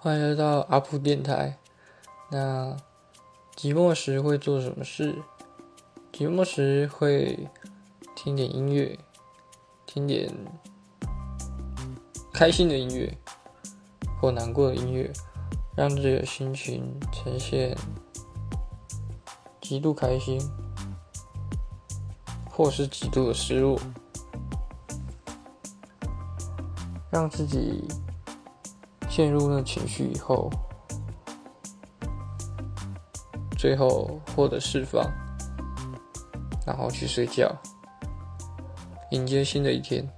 欢迎来到阿普电台。那寂寞时会做什么事？寂寞时会听点音乐，听点开心的音乐或难过的音乐，让自己的心情呈现极度开心，或是极度的失落，让自己。陷入那情绪以后，最后获得释放，然后去睡觉，迎接新的一天。